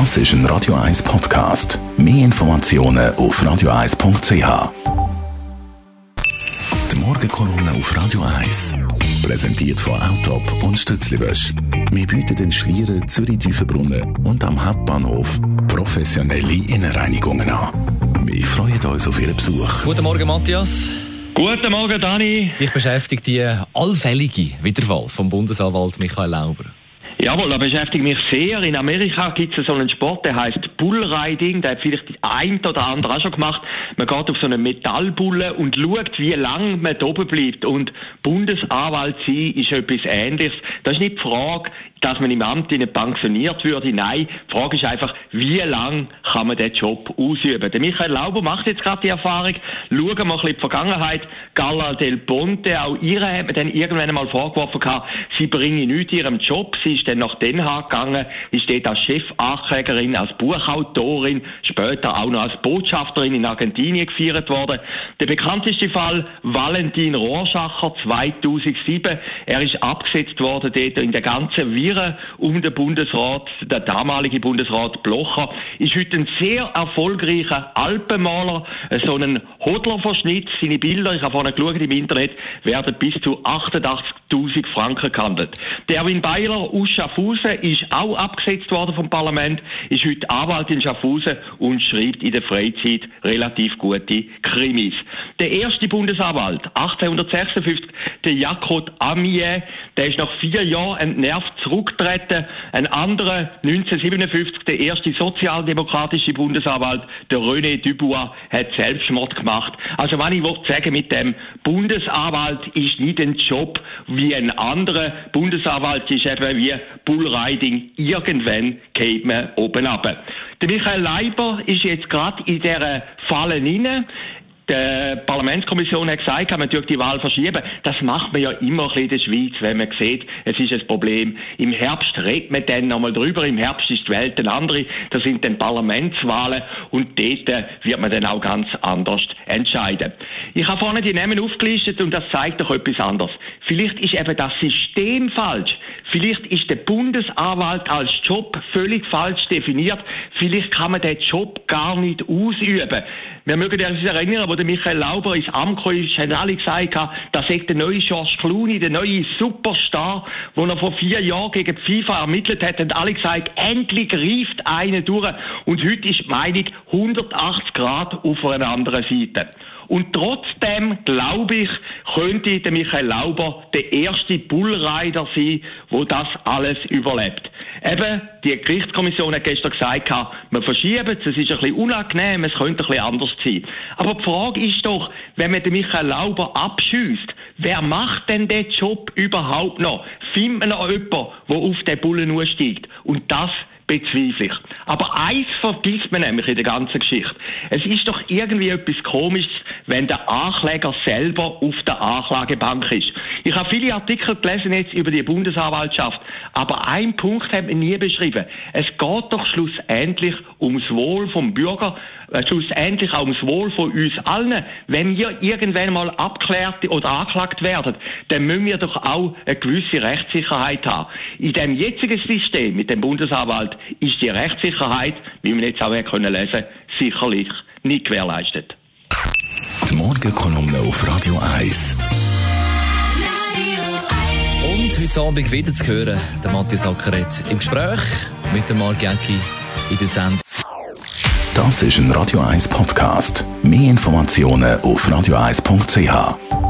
Das ist ein Radio 1 Podcast. Mehr Informationen auf radio1.ch. Die Morgenkolonne auf Radio 1. Präsentiert von Autop und Stützliwösch. Wir bieten den Schlieren Zürich-Düfenbrunnen und am Hauptbahnhof professionelle Innenreinigungen an. Wir freuen uns auf Ihren Besuch. Guten Morgen, Matthias. Guten Morgen, Dani. Dich beschäftigt die allfällige Wiederwahl vom Bundesanwalt Michael Lauber. Jawohl, da beschäftigt mich sehr. In Amerika gibt es so einen Sport, der heißt Bullriding. Der hat vielleicht ein oder andere auch schon gemacht. Man geht auf so eine Metallbulle und schaut, wie lange man da oben bleibt. Und Bundesanwalt sein ist etwas Ähnliches. Das ist nicht die Frage, dass man im Amt nicht pensioniert würde. Nein, die Frage ist einfach, wie lange kann man diesen Job ausüben? Der Michael Lauber macht jetzt gerade die Erfahrung. Schauen wir mal ein bisschen in die Vergangenheit. Gala Del Ponte, auch ihre hat man dann irgendwann einmal vorgeworfen gehabt, sie bringe nichts in ihrem Job. Sie ist dann nach Den Haag gegangen, ist dort als Chefanklägerin, als Buchautorin, später auch noch als Botschafterin in Argentinien gefeiert worden. Der bekannteste Fall, Valentin Rohrschacher 2007. Er ist abgesetzt worden dort in der ganzen Virus Papieren um den Bundesrat, der damalige Bundesrat Blocher, ist heute ein sehr erfolgreicher Alpenmaler, so einen Hodlerverschnitt. Seine Bilder, ich habe vorhin geschaut im Internet, werden bis zu 88.000 Franken gehandelt. Der Erwin Beiler aus Schaffhausen ist auch abgesetzt worden vom Parlament, ist heute Anwalt in Schaffhausen und schreibt in der Freizeit relativ gute Krimis. Der erste Bundesanwalt, 1856, der Jakob Amier, der ist nach vier Jahren entnervt zurück zurücktreten. Ein anderer, 1957, der erste sozialdemokratische Bundesanwalt, der René Dubois, hat Selbstmord gemacht. Also wenn ich sagen mit dem Bundesanwalt ist nicht ein Job wie ein anderer. Bundesanwalt ist eben wie Bullriding. Irgendwann geht man oben ab. Der Michael Leiber ist jetzt gerade in dieser Falle inne. Die Parlamentskommission hat gesagt, man dürfte die Wahl verschieben. Das macht man ja immer ein bisschen in der Schweiz, wenn man sieht, es ist ein Problem. Im Herbst redet man dann nochmal drüber. Im Herbst ist die Welt eine andere. Das sind dann Parlamentswahlen und dort wird man dann auch ganz anders entscheiden. Ich habe vorne die Namen aufgelistet und das zeigt doch etwas anderes. Vielleicht ist eben das System falsch. Vielleicht ist der Bundesanwalt als Job völlig falsch definiert. Vielleicht kann man den Job gar nicht ausüben. Wir mögen uns erinnern, wo der Michael Lauber ins Amt kam, haben alle gesagt, das ist der neue George Clooney, der neue Superstar, den er vor vier Jahren gegen die FIFA ermittelt hat, und alle gesagt, endlich greift einer durch. Und heute ist die Meinung 180 Grad auf einer anderen Seite. Und trotzdem, glaube ich, könnte der Michael Lauber der erste Bullrider sein, wo das alles überlebt. Eben, die Gerichtskommission hat gestern gesagt, wir verschieben es, es ist ein bisschen unangenehm, es könnte ein bisschen anders sein. Aber die Frage ist doch, wenn man den Michael Lauber abschießt, wer macht denn den Job überhaupt noch? Findet man noch jemanden, der auf den Bullen steigt? Und das bezweifle ich. Aber eins vergisst man nämlich in der ganzen Geschichte. Es ist doch irgendwie etwas Komisches, wenn der Ankläger selber auf der Anklagebank ist. Ich habe viele Artikel gelesen jetzt über die Bundesanwaltschaft, aber ein Punkt hat man nie beschrieben. Es geht doch schlussendlich ums Wohl vom Bürger, äh, schlussendlich auch ums Wohl von uns allen. Wenn wir irgendwann mal abklärt oder angeklagt werden, dann müssen wir doch auch eine gewisse Rechtssicherheit haben. In dem jetzigen System mit dem Bundesanwalt ist die Rechtssicherheit, wie wir jetzt auch können lesen, sicherlich nicht gewährleistet. Die Morgenkolumne auf Radio 1. Und heute Abend wieder zu hören, der Matthias Ackeret im Gespräch mit dem Mark Jäcki in der Sendung. Das ist ein Radio 1 Podcast. Mehr Informationen auf radio1.ch.